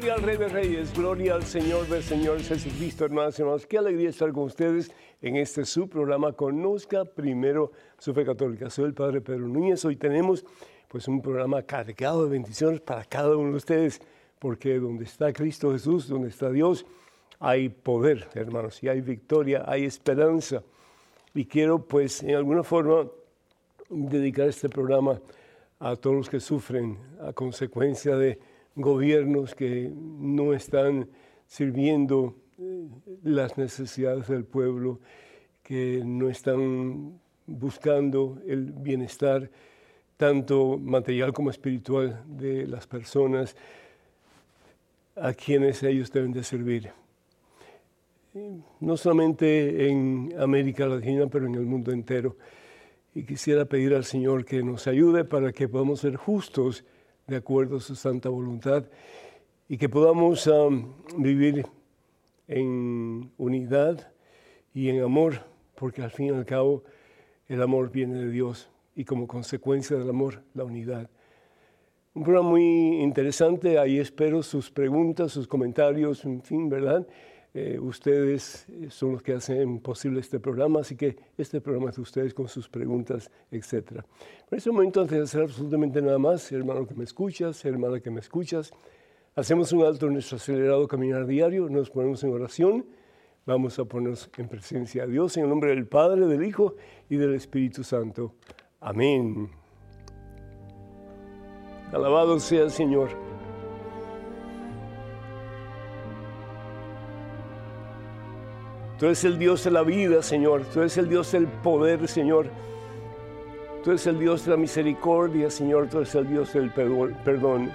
Gloria al Rey de Reyes, gloria al Señor del Señor Jesucristo, hermanos y hermanos. Qué alegría estar con ustedes en este su programa Conozca Primero su Fe Católica. Soy el Padre Pedro Núñez. Hoy tenemos pues un programa cargado de bendiciones para cada uno de ustedes, porque donde está Cristo Jesús, donde está Dios, hay poder, hermanos, y hay victoria, hay esperanza. Y quiero pues en alguna forma dedicar este programa a todos los que sufren a consecuencia de gobiernos que no están sirviendo eh, las necesidades del pueblo, que no están buscando el bienestar tanto material como espiritual de las personas a quienes ellos deben de servir. No solamente en América Latina, pero en el mundo entero. Y quisiera pedir al Señor que nos ayude para que podamos ser justos de acuerdo a su santa voluntad y que podamos vivir en unidad y en amor, porque al fin y al cabo el amor viene de Dios y como consecuencia del amor, la unidad. Un programa muy interesante, ahí espero sus preguntas, sus comentarios, en fin, ¿verdad? Eh, ustedes son los que hacen posible este programa, así que este programa es de ustedes con sus preguntas, etc. Por ese momento, antes de hacer absolutamente nada más, hermano que me escuchas, hermana que me escuchas, hacemos un alto en nuestro acelerado caminar diario, nos ponemos en oración, vamos a ponernos en presencia de Dios en el nombre del Padre, del Hijo y del Espíritu Santo. Amén. Alabado sea el Señor. Tú eres el Dios de la vida, Señor. Tú eres el Dios del poder, Señor. Tú eres el Dios de la misericordia, Señor. Tú eres el Dios del perdón.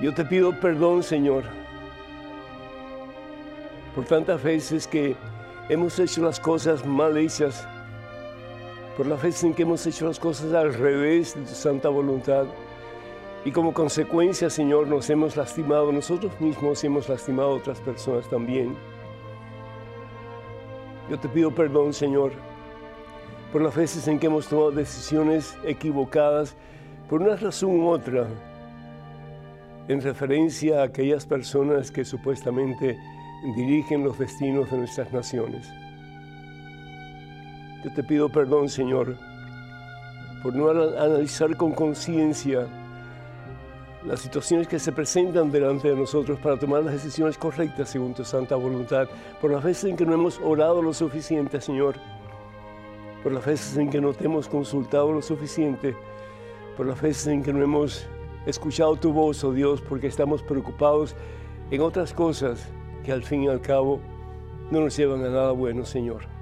Yo te pido perdón, Señor, por tantas veces que hemos hecho las cosas mal hechas, por las veces en que hemos hecho las cosas al revés de tu santa voluntad. Y como consecuencia, Señor, nos hemos lastimado nosotros mismos y hemos lastimado a otras personas también. Yo te pido perdón, Señor, por las veces en que hemos tomado decisiones equivocadas por una razón u otra, en referencia a aquellas personas que supuestamente dirigen los destinos de nuestras naciones. Yo te pido perdón, Señor, por no analizar con conciencia las situaciones que se presentan delante de nosotros para tomar las decisiones correctas según tu santa voluntad, por las veces en que no hemos orado lo suficiente, Señor, por las veces en que no te hemos consultado lo suficiente, por las veces en que no hemos escuchado tu voz, oh Dios, porque estamos preocupados en otras cosas que al fin y al cabo no nos llevan a nada bueno, Señor.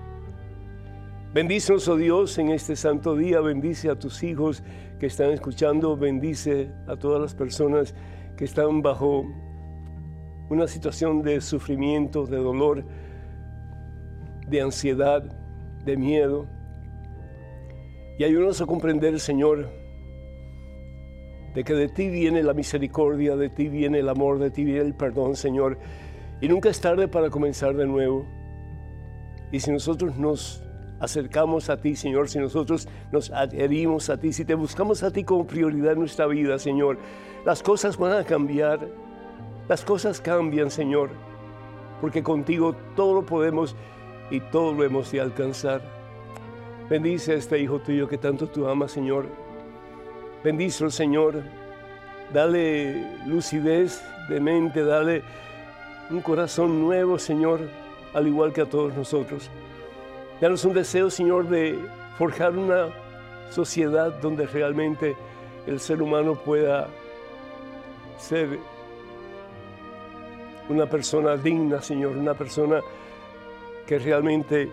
Bendícenos, oh Dios, en este santo día. Bendice a tus hijos que están escuchando. Bendice a todas las personas que están bajo una situación de sufrimiento, de dolor, de ansiedad, de miedo. Y ayúdanos a comprender, Señor, de que de ti viene la misericordia, de ti viene el amor, de ti viene el perdón, Señor. Y nunca es tarde para comenzar de nuevo. Y si nosotros nos acercamos a ti, Señor, si nosotros nos adherimos a ti, si te buscamos a ti como prioridad en nuestra vida, Señor, las cosas van a cambiar. Las cosas cambian, Señor, porque contigo todo lo podemos y todo lo hemos de alcanzar. Bendice a este hijo tuyo que tanto tú amas, Señor. Bendice Señor. Dale lucidez de mente, dale un corazón nuevo, Señor, al igual que a todos nosotros. Danos un deseo, Señor, de forjar una sociedad donde realmente el ser humano pueda ser una persona digna, Señor, una persona que realmente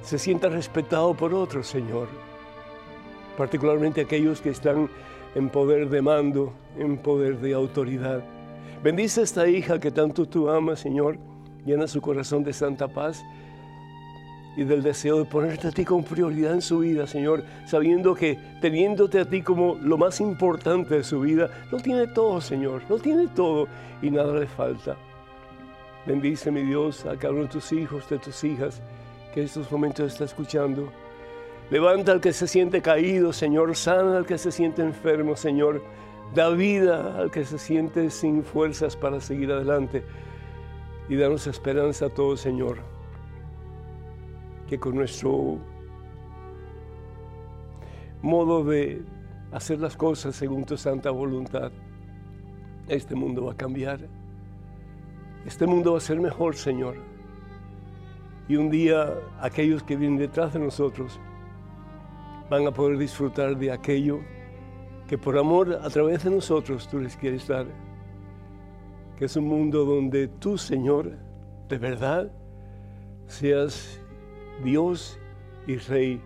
se sienta respetado por otros, Señor, particularmente aquellos que están en poder de mando, en poder de autoridad. Bendice a esta hija que tanto tú amas, Señor, llena su corazón de santa paz y del deseo de ponerte a ti como prioridad en su vida, Señor, sabiendo que teniéndote a ti como lo más importante de su vida, lo tiene todo, Señor, lo tiene todo y nada le falta. Bendice, mi Dios, a cada uno de tus hijos, de tus hijas, que en estos momentos está escuchando. Levanta al que se siente caído, Señor, sana al que se siente enfermo, Señor. Da vida al que se siente sin fuerzas para seguir adelante. Y danos esperanza a todos, Señor. Que con nuestro modo de hacer las cosas según tu santa voluntad, este mundo va a cambiar. Este mundo va a ser mejor, Señor. Y un día aquellos que vienen detrás de nosotros van a poder disfrutar de aquello que por amor a través de nosotros tú les quieres dar. Que es un mundo donde tú, Señor, de verdad, seas Dios y Rey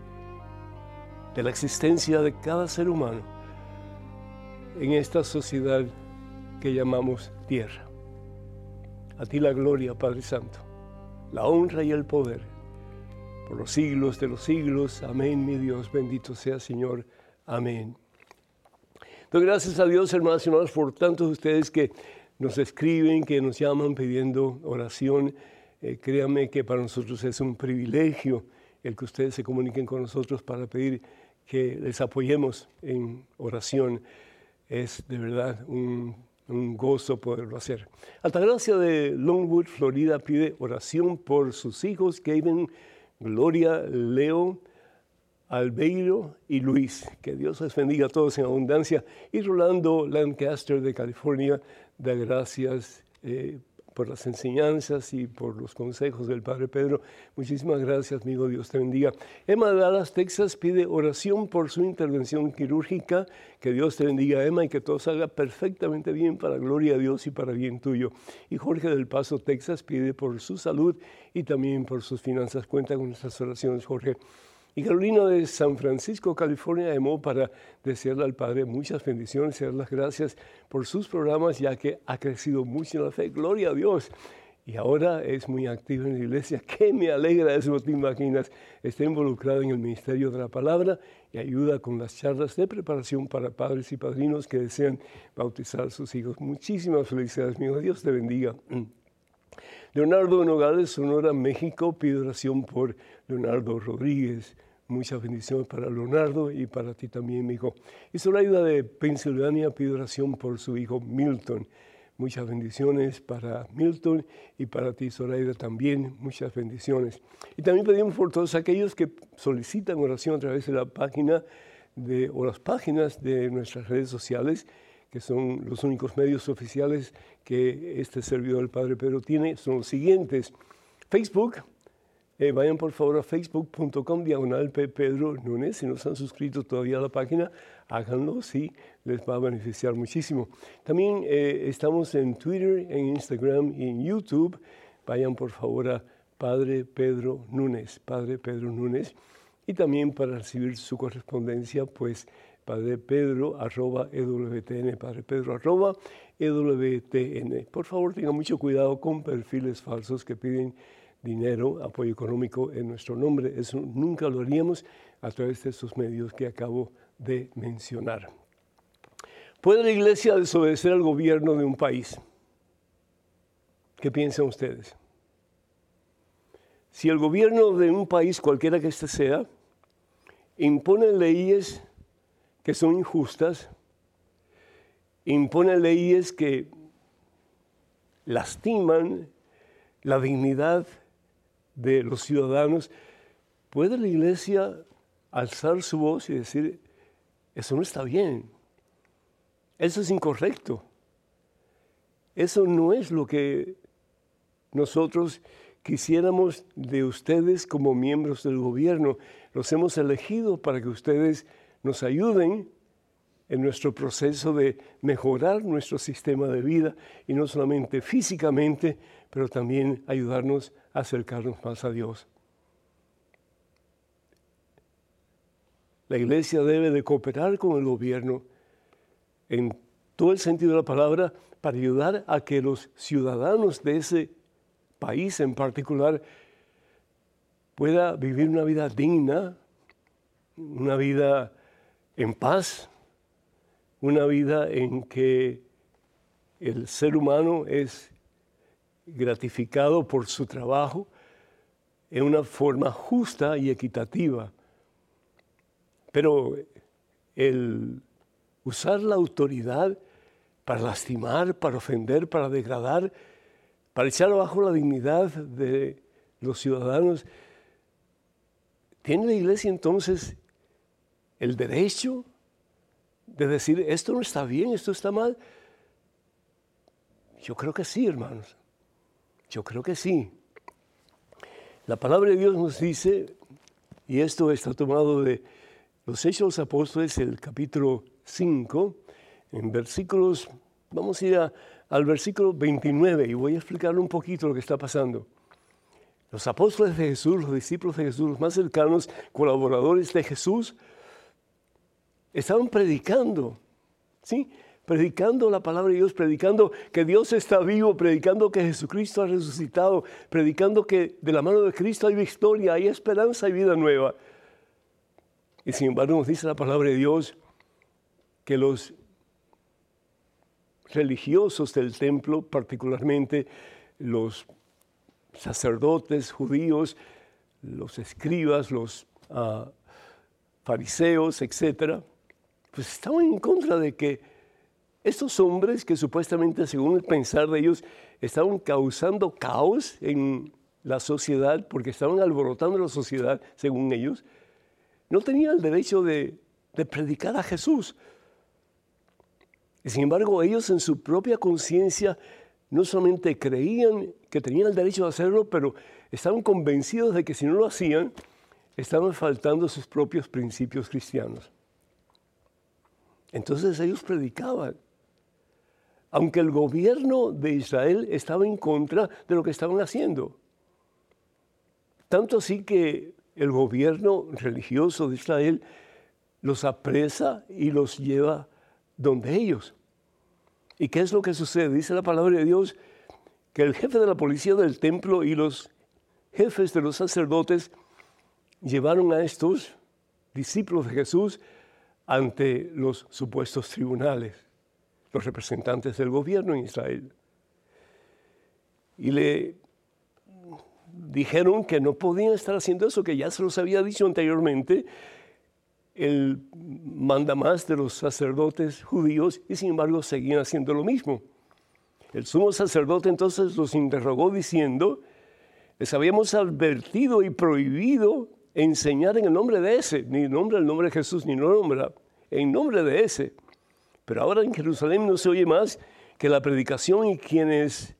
de la existencia de cada ser humano en esta sociedad que llamamos tierra. A ti la gloria, Padre Santo, la honra y el poder, por los siglos de los siglos. Amén, mi Dios, bendito sea Señor. Amén. Doy gracias a Dios, hermanos y hermanos, por tantos de ustedes que nos escriben, que nos llaman pidiendo oración. Eh, créanme que para nosotros es un privilegio el que ustedes se comuniquen con nosotros para pedir que les apoyemos en oración. Es de verdad un gozo poderlo hacer. Altagracia de Longwood, Florida, pide oración por sus hijos, Kevin, Gloria, Leo, Albeiro y Luis. Que Dios les bendiga a todos en abundancia. Y Rolando Lancaster de California da gracias eh, por las enseñanzas y por los consejos del Padre Pedro. Muchísimas gracias, amigo. Dios te bendiga. Emma de Dallas, Texas, pide oración por su intervención quirúrgica. Que Dios te bendiga, Emma, y que todo salga perfectamente bien para gloria a Dios y para bien tuyo. Y Jorge del Paso, Texas, pide por su salud y también por sus finanzas. Cuenta con nuestras oraciones, Jorge. Y Carolina de San Francisco, California, llamó para desearle al Padre muchas bendiciones y dar las gracias por sus programas, ya que ha crecido mucho en la fe. Gloria a Dios. Y ahora es muy activa en la iglesia. ¡Qué me alegra eso! Te imaginas. Está involucrada en el ministerio de la palabra y ayuda con las charlas de preparación para padres y padrinos que desean bautizar a sus hijos. Muchísimas felicidades, mi Dios te bendiga. Leonardo Nogales, Sonora, México, pide oración por Leonardo Rodríguez. Muchas bendiciones para Leonardo y para ti también, mi hijo. Y Zoraida de Pensilvania pide oración por su hijo Milton. Muchas bendiciones para Milton y para ti, Zoraida, también. Muchas bendiciones. Y también pedimos por todos aquellos que solicitan oración a través de la página o las páginas de nuestras redes sociales que son los únicos medios oficiales que este servidor del Padre Pedro tiene, son los siguientes. Facebook, eh, vayan por favor a facebook.com diagonal Pedro Núñez. Si no se han suscrito todavía a la página, háganlo, sí, les va a beneficiar muchísimo. También eh, estamos en Twitter, en Instagram y en YouTube. Vayan por favor a Padre Pedro Núñez, Padre Pedro Núñez. Y también para recibir su correspondencia, pues Padre Pedro, arroba EWTN, Padre Pedro, arroba EWTN. Por favor, tengan mucho cuidado con perfiles falsos que piden dinero, apoyo económico en nuestro nombre. Eso nunca lo haríamos a través de esos medios que acabo de mencionar. ¿Puede la iglesia desobedecer al gobierno de un país? ¿Qué piensan ustedes? Si el gobierno de un país, cualquiera que éste sea, impone leyes que son injustas, impone leyes que lastiman la dignidad de los ciudadanos, ¿puede la iglesia alzar su voz y decir, eso no está bien, eso es incorrecto, eso no es lo que nosotros quisiéramos de ustedes como miembros del gobierno, los hemos elegido para que ustedes nos ayuden en nuestro proceso de mejorar nuestro sistema de vida y no solamente físicamente, pero también ayudarnos a acercarnos más a Dios. La iglesia debe de cooperar con el gobierno en todo el sentido de la palabra para ayudar a que los ciudadanos de ese país en particular pueda vivir una vida digna, una vida en paz, una vida en que el ser humano es gratificado por su trabajo en una forma justa y equitativa. Pero el usar la autoridad para lastimar, para ofender, para degradar, para echar abajo la dignidad de los ciudadanos. ¿Tiene la iglesia entonces el derecho de decir esto no está bien, esto está mal? Yo creo que sí, hermanos. Yo creo que sí. La palabra de Dios nos dice, y esto está tomado de los Hechos de los Apóstoles, el capítulo 5, en versículos, vamos a ir al versículo 29 y voy a explicarle un poquito lo que está pasando. Los apóstoles de Jesús, los discípulos de Jesús, los más cercanos, colaboradores de Jesús, estaban predicando, ¿sí? predicando la palabra de Dios, predicando que Dios está vivo, predicando que Jesucristo ha resucitado, predicando que de la mano de Cristo hay victoria, hay esperanza y vida nueva. Y sin embargo nos dice la palabra de Dios que los religiosos del templo, particularmente los sacerdotes judíos, los escribas, los ah, fariseos, etcétera, pues estaban en contra de que estos hombres que supuestamente, según el pensar de ellos, estaban causando caos en la sociedad, porque estaban alborotando la sociedad, según ellos, no tenían el derecho de, predicar a Jesús. Y sin embargo, ellos en su propia conciencia no solamente creían que tenían el derecho de hacerlo, pero estaban convencidos de que si no lo hacían, estaban faltando sus propios principios cristianos. Entonces ellos predicaban aunque el gobierno de Israel estaba en contra de lo que estaban haciendo. Tanto así que el gobierno religioso de Israel los apresa y los lleva donde ellos. ¿Y qué es lo que sucede? Dice la palabra de Dios que el jefe de la policía del templo y los jefes de los sacerdotes llevaron a estos discípulos de Jesús ante los supuestos tribunales los representantes del gobierno en Israel. Y le dijeron que no podían estar haciendo eso, que ya se los había dicho anteriormente el mandamás de los sacerdotes judíos y sin embargo seguían haciendo lo mismo. El sumo sacerdote entonces los interrogó diciendo, les habíamos advertido y prohibido enseñar en el nombre de ese, ni nombre del nombre de Jesús, ni en nombre, en nombre de ese. Pero ahora en Jerusalén no se oye más que la predicación y quienes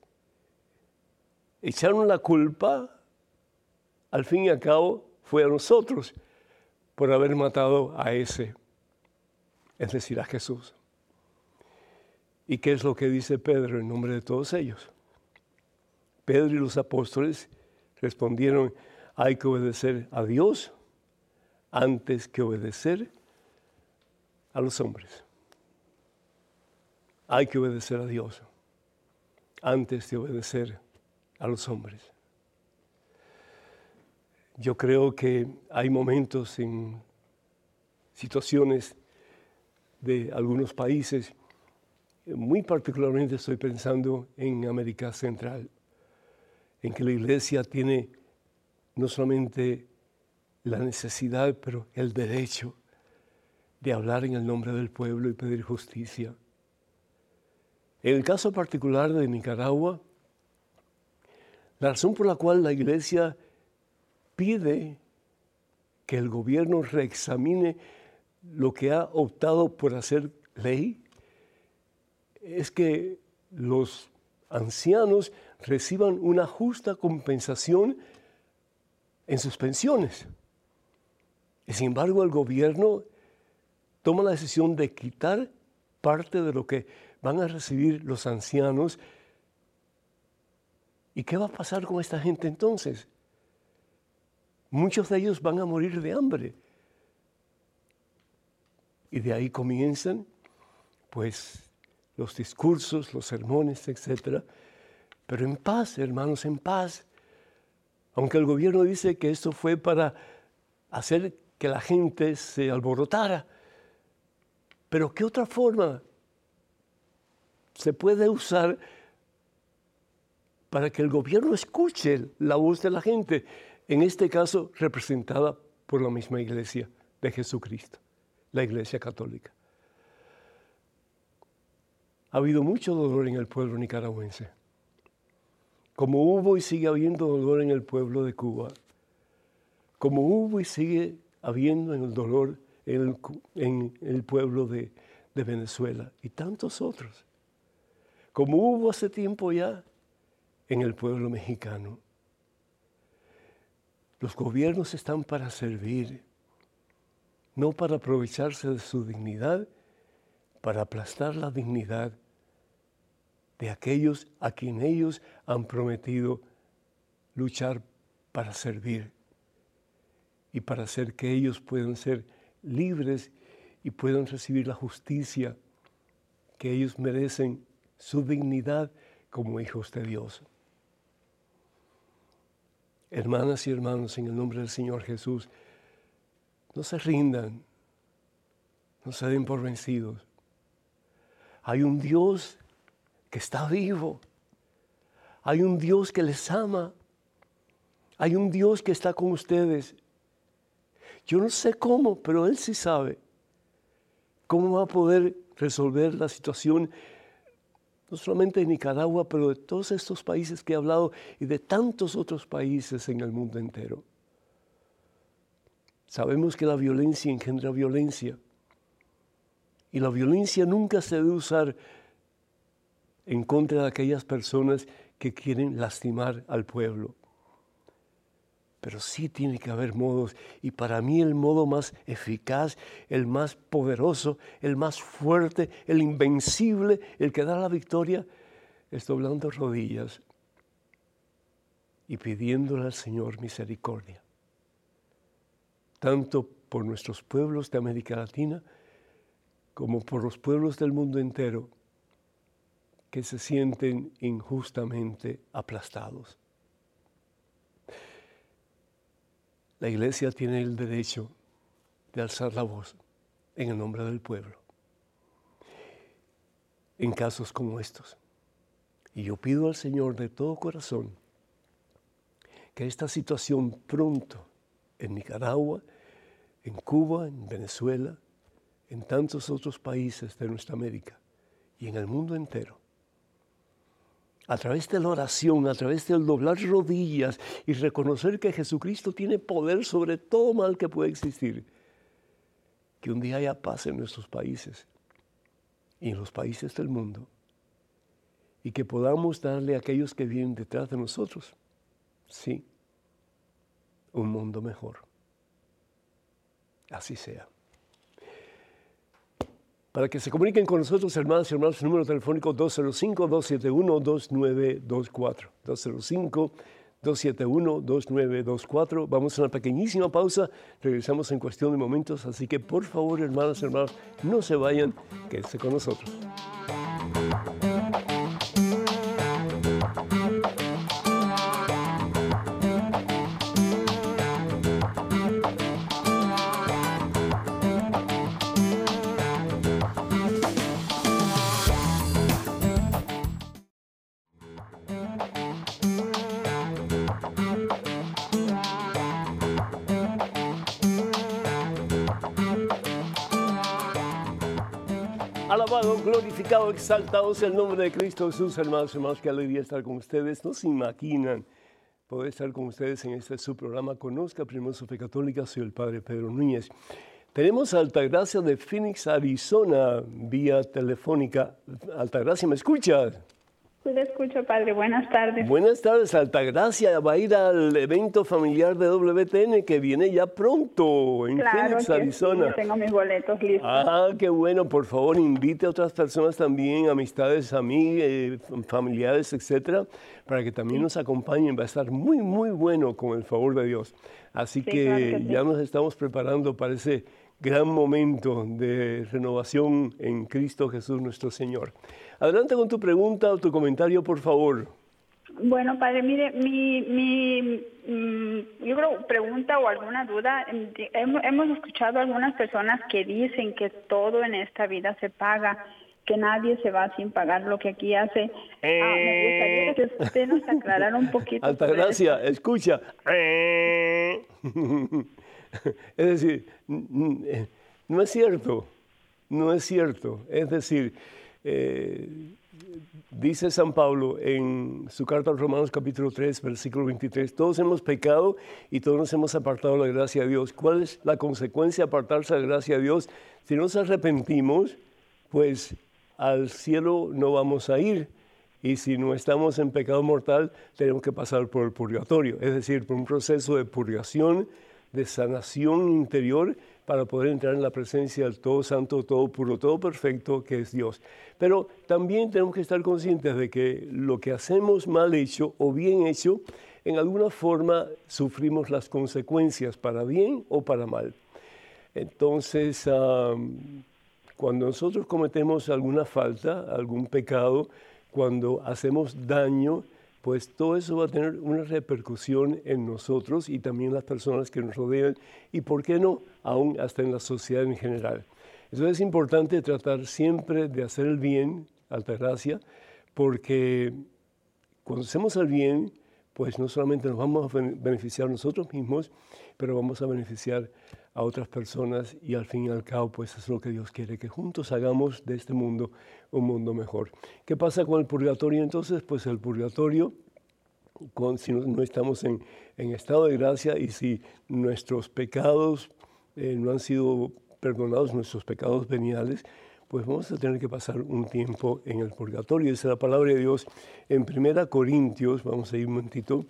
echaron la culpa, al fin y al cabo, fue a nosotros por haber matado a ese, es decir, a Jesús. ¿Y qué es lo que dice Pedro en nombre de todos ellos? Pedro y los apóstoles respondieron, hay que obedecer a Dios antes que obedecer a los hombres hay que obedecer a Dios antes de obedecer a los hombres. Yo creo que hay momentos en situaciones de algunos países, muy particularmente estoy pensando en América Central, en que la iglesia tiene no solamente la necesidad, pero el derecho de hablar en el nombre del pueblo y pedir justicia. En el caso particular de Nicaragua, la razón por la cual la Iglesia pide que el gobierno reexamine lo que ha optado por hacer ley es que los ancianos reciban una justa compensación en sus pensiones. Y sin embargo, el gobierno toma la decisión de quitar parte de lo que van a recibir los ancianos. ¿Y qué va a pasar con esta gente entonces? Muchos de ellos van a morir de hambre. Y de ahí comienzan, pues, los discursos, los sermones, etc. Pero en paz, hermanos, en paz. Aunque el gobierno dice que esto fue para hacer que la gente se alborotara. Pero ¿qué otra forma se puede usar para que el gobierno escuche la voz de la gente, en este caso representada por la misma iglesia de Jesucristo, la iglesia católica. ha habido mucho dolor en el pueblo nicaragüense, como hubo y sigue habiendo dolor en el pueblo de Cuba, como hubo y sigue habiendo en el dolor en el, pueblo de, de Venezuela y tantos otros, como hubo hace tiempo ya en el pueblo mexicano. Los gobiernos están para servir, no para aprovecharse de su dignidad, para aplastar la dignidad de aquellos a quien ellos han prometido luchar para servir y para hacer que ellos puedan ser libres y puedan recibir la justicia que ellos merecen, su dignidad como hijos de Dios. Hermanas y hermanos, en el nombre del Señor Jesús, no se rindan, no se den por vencidos. Hay un Dios que está vivo. Hay un Dios que les ama. Hay un Dios que está con ustedes. Yo no sé cómo, pero Él sí sabe cómo va a poder resolver la situación no solamente de Nicaragua, pero de todos estos países que he hablado y de tantos otros países en el mundo entero. Sabemos que la violencia engendra violencia y la violencia nunca se debe usar en contra de aquellas personas que quieren lastimar al pueblo pero sí tiene que haber modos. Y para mí el modo más eficaz, el más poderoso, el más fuerte, el invencible, el que da la victoria, es doblando rodillas y pidiéndole al Señor misericordia. Tanto por nuestros pueblos de América Latina como por los pueblos del mundo entero que se sienten injustamente aplastados. La iglesia tiene el derecho de alzar la voz en el nombre del pueblo en casos como estos. Y yo pido al Señor de todo corazón que esta situación pronto en Nicaragua, en Cuba, en Venezuela, en tantos otros países de nuestra América y en el mundo entero, a través de la oración, a través del doblar rodillas y reconocer que Jesucristo tiene poder sobre todo mal que puede existir, que un día haya paz en nuestros países y en los países del mundo, y que podamos darle a aquellos que vienen detrás de nosotros, sí, un mundo mejor. Así sea. Para que se comuniquen con nosotros, hermanos y hermanos, el número telefónico 205-271-2924. 205-271-2924. Vamos a una pequeñísima pausa, regresamos en cuestión de momentos, así que por favor, hermanos y hermanos, no se vayan, quédense con nosotros. Glorificado, exaltado sea el nombre de Cristo Jesús, hermanos, hermanos, qué alegría estar con ustedes. No se imaginan poder estar con ustedes en este su programa Conozca Primero su Fe Católica. Soy el Padre Pedro Núñez. Tenemos a Altagracia de Phoenix, Arizona, vía telefónica. Altagracia, ¿me escuchas? Sí, le escucho, padre. Buenas tardes. Buenas tardes, Altagracia. Va a ir al evento familiar de WTN que viene ya pronto en Phoenix, Arizona. Sí, tengo mis boletos listos. Ah, qué bueno. Por favor, invite a otras personas también, amistades, amigos, eh, familiares, etcétera, para que también nos acompañen. Va a estar muy, muy bueno con el favor de Dios. Así que, ya nos estamos preparando para ese gran momento de renovación en Cristo Jesús nuestro Señor. Adelante con tu pregunta o tu comentario, por favor. Bueno, padre, mire, mi, mi mm, yo creo, pregunta o alguna duda, hemos, escuchado algunas personas que dicen que todo en esta vida se paga, que nadie se va sin pagar lo que aquí hace. Ah, me gustaría que usted nos aclarara un poquito. Alta gracia, escucha. es decir, eh, no es cierto, no es cierto. Es decir, eh, dice San Pablo en su carta a los Romanos capítulo 3, versículo 23, todos hemos pecado y todos nos hemos apartado de la gracia de Dios. ¿Cuál es la consecuencia de apartarse de la gracia de Dios? Si nos arrepentimos, pues al cielo no vamos a ir. Y si no estamos en pecado mortal, tenemos que pasar por el purgatorio, es decir, por un proceso de purgación, de sanación interior para poder entrar en la presencia del todo santo, todo puro, todo perfecto que es Dios. Pero también tenemos que estar conscientes de que lo que hacemos mal hecho o bien hecho, en alguna forma sufrimos las consecuencias para bien o para mal. Entonces, cuando nosotros cometemos alguna falta, algún pecado, cuando hacemos daño, pues todo eso va a tener una repercusión en nosotros y también las personas que nos rodean y, ¿por qué no?, aún hasta en la sociedad en general. Entonces es importante tratar siempre de hacer el bien, alta gracia, porque cuando hacemos el bien, pues no solamente nos vamos a beneficiar nosotros mismos, pero vamos a beneficiar a otras personas y al fin y al cabo, pues es lo que Dios quiere, que juntos hagamos de este mundo un mundo mejor. ¿Qué pasa con el purgatorio entonces? Pues el purgatorio, con, si no, estamos en, estado de gracia y si nuestros pecados eh, no han sido perdonados, nuestros pecados veniales, pues vamos a tener que pasar un tiempo en el purgatorio. Esa es la palabra de Dios en Primera Corintios, vamos a ir un momentito,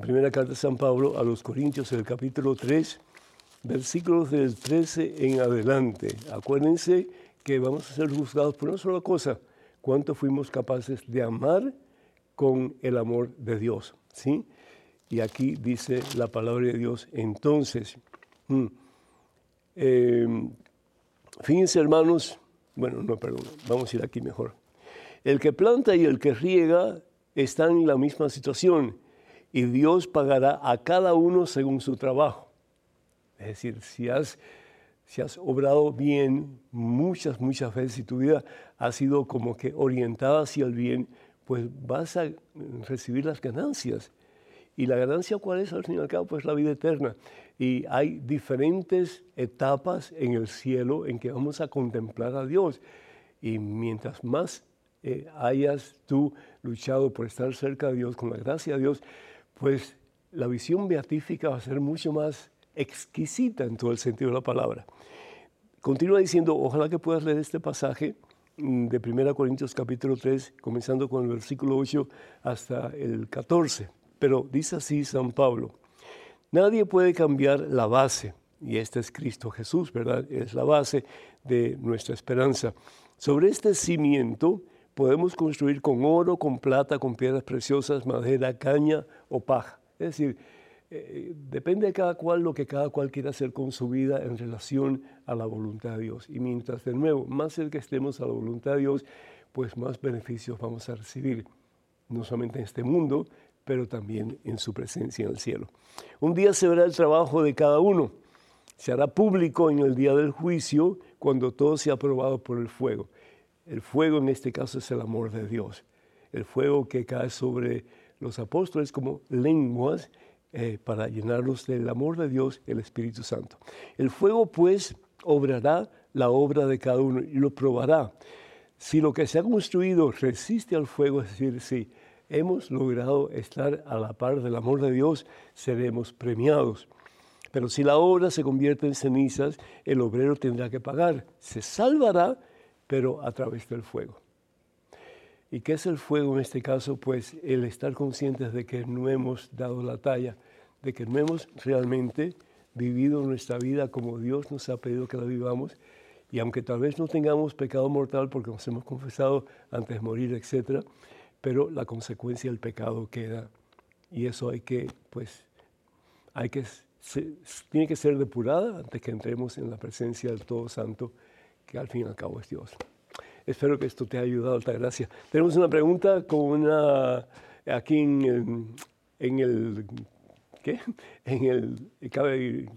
Primera carta de San Pablo a los Corintios, el capítulo 3, versículos del 13 en adelante. Acuérdense que vamos a ser juzgados por una sola cosa, cuánto fuimos capaces de amar con el amor de Dios. ¿sí? Y aquí dice la palabra de Dios, entonces, mm, em, fíjense hermanos, bueno, no, perdón, vamos a ir aquí mejor. El que planta y el que riega están en la misma situación y Dios pagará a cada uno según su trabajo. Es decir, si has, si has obrado bien muchas, muchas veces y tu vida ha sido como que orientada hacia el bien, pues vas a recibir las ganancias. ¿Y la ganancia cuál es al fin y al cabo? Pues la vida eterna. Y hay diferentes etapas en el cielo en que vamos a contemplar a Dios. Y mientras más eh, hayas tú luchado por estar cerca de Dios, con la gracia de Dios, pues la visión beatífica va a ser mucho más exquisita en todo el sentido de la palabra. Continúa diciendo, ojalá que puedas leer este pasaje mm, de 1 Corintios capítulo 3, comenzando con el versículo 8 hasta el 14. Pero dice así San Pablo, nadie puede cambiar la base, y este es Cristo Jesús, ¿verdad? Es la base de nuestra esperanza. Sobre este cimiento podemos construir con oro, con plata, con piedras preciosas, madera, caña o paja. Es decir, eh, depende de cada cual lo que cada cual quiera hacer con su vida en relación a la voluntad de Dios. Y mientras de nuevo más cerca estemos a la voluntad de Dios, pues más beneficios vamos a recibir, no solamente en este mundo, pero también en su presencia en el cielo. Un día se verá el trabajo de cada uno. Se hará público en el día del juicio cuando todo sea aprobado por el fuego. El fuego en este caso es el amor de Dios. El fuego que cae sobre los apóstoles como lenguas eh, para llenarlos del amor de Dios, el Espíritu Santo. El fuego pues obrará la obra de cada uno y lo probará. Si lo que se ha construido resiste al fuego, es decir, si hemos logrado estar a la par del amor de Dios, seremos premiados. Pero si la obra se convierte en cenizas, el obrero tendrá que pagar. Se salvará, pero a través del fuego. ¿Y qué es el fuego en este caso? Pues el estar conscientes de que no hemos dado la talla, de que no hemos realmente vivido nuestra vida como Dios nos ha pedido que la vivamos. Y aunque tal vez no tengamos pecado mortal porque nos hemos confesado antes de morir, etc., pero la consecuencia del pecado queda. Y eso hay que, pues, hay que, tiene que ser depurada antes que entremos en la presencia del Todo Santo, que al fin y al cabo es Dios. Espero que esto te haya ayudado, alta gracia. Tenemos una pregunta con una, aquí en, en el, ¿qué? En el,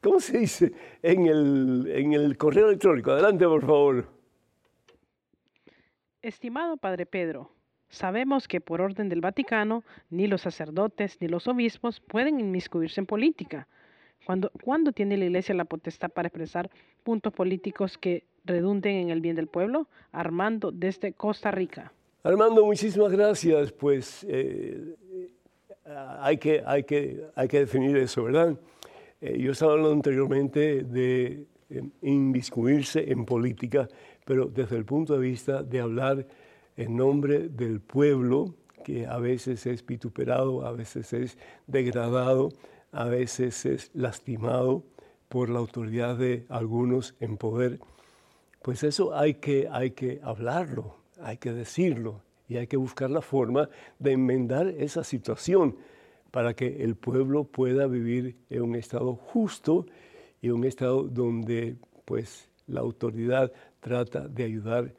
¿cómo se dice? En el, en el correo electrónico. Adelante, por favor. Estimado Padre Pedro, sabemos que por orden del Vaticano, ni los sacerdotes ni los obispos pueden inmiscuirse en política. ¿Cuándo, ¿Cuándo tiene la Iglesia la potestad para expresar puntos políticos que redunden en el bien del pueblo? Armando desde Costa Rica. Armando, muchísimas gracias. Pues eh, hay, que, hay, que, hay que definir eso, ¿verdad? Eh, yo estaba hablando anteriormente de eh, inviscuirse en política, pero desde el punto de vista de hablar en nombre del pueblo, que a veces es vituperado, a veces es degradado, a veces es lastimado por la autoridad de algunos en poder, pues eso hay que, hay que hablarlo, hay que decirlo y hay que buscar la forma de enmendar esa situación para que el pueblo pueda vivir en un estado justo y un estado donde pues la autoridad trata de ayudar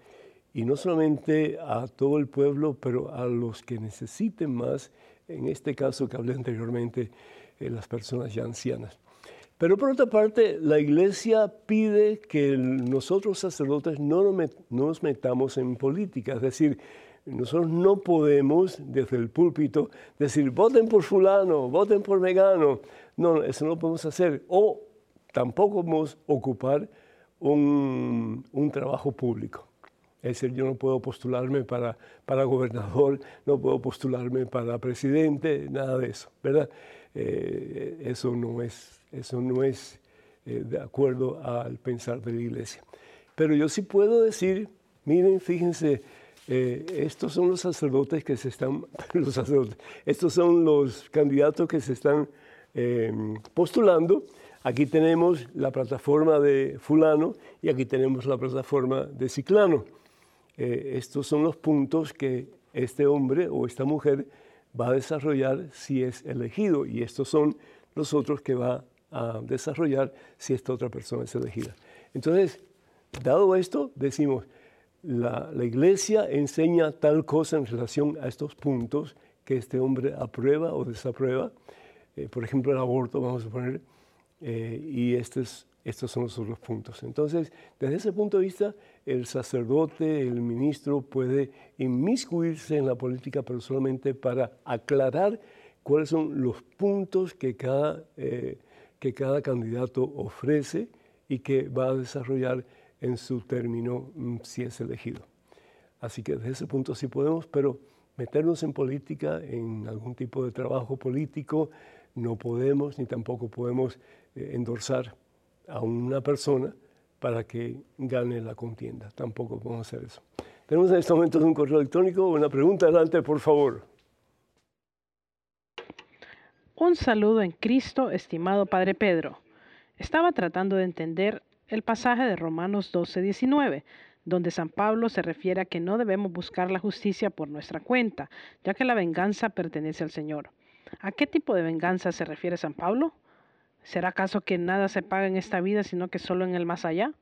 y no solamente a todo el pueblo, pero a los que necesiten más, en este caso que hablé anteriormente, eh, las personas ya ancianas. Pero por otra parte, la iglesia pide que nosotros sacerdotes no nos metamos en política, es decir, nosotros no podemos desde el púlpito decir, voten por fulano, voten por vegano. No, eso no lo podemos hacer. O tampoco podemos ocupar un, un trabajo público. Es decir, yo no puedo postularme para, para gobernador, no puedo postularme para presidente, nada de eso, ¿verdad? Eh, eso no es, eso no es eh, de acuerdo al pensar de la iglesia. Pero yo sí puedo decir, miren, fíjense, eh, estos son los sacerdotes que se están, los sacerdotes, estos son los candidatos que se están postulando. Aquí tenemos la plataforma de fulano y aquí tenemos la plataforma de ciclano. estos son los puntos que este hombre o esta mujer va a desarrollar si es elegido y estos son los otros que va a desarrollar si esta otra persona es elegida. Entonces, dado esto, decimos, la, iglesia enseña tal cosa en relación a estos puntos que este hombre aprueba o desaprueba. Eh, por ejemplo, el aborto, vamos a poner, eh, y estos, estos son los otros puntos. Entonces, desde ese punto de vista, el sacerdote, el ministro puede inmiscuirse en la política, pero solamente para aclarar cuáles son los puntos que cada, eh, que cada candidato ofrece y que va a desarrollar en su término mm, si es elegido. Así que desde ese punto sí podemos, pero meternos en política, en algún tipo de trabajo político, no podemos ni tampoco podemos eh, endorsar a una persona para que gane la contienda. Tampoco podemos hacer eso. Tenemos en este momento un correo electrónico. Una pregunta adelante, por favor. Un saludo en Cristo, estimado Padre Pedro. Estaba tratando de entender el pasaje de Romanos 12, 19, donde San Pablo se refiere a que no debemos buscar la justicia por nuestra cuenta, ya que la venganza pertenece al Señor. ¿A qué tipo de venganza se refiere San Pablo? ¿Será acaso que nada se paga en esta vida, sino que solo en el más allá?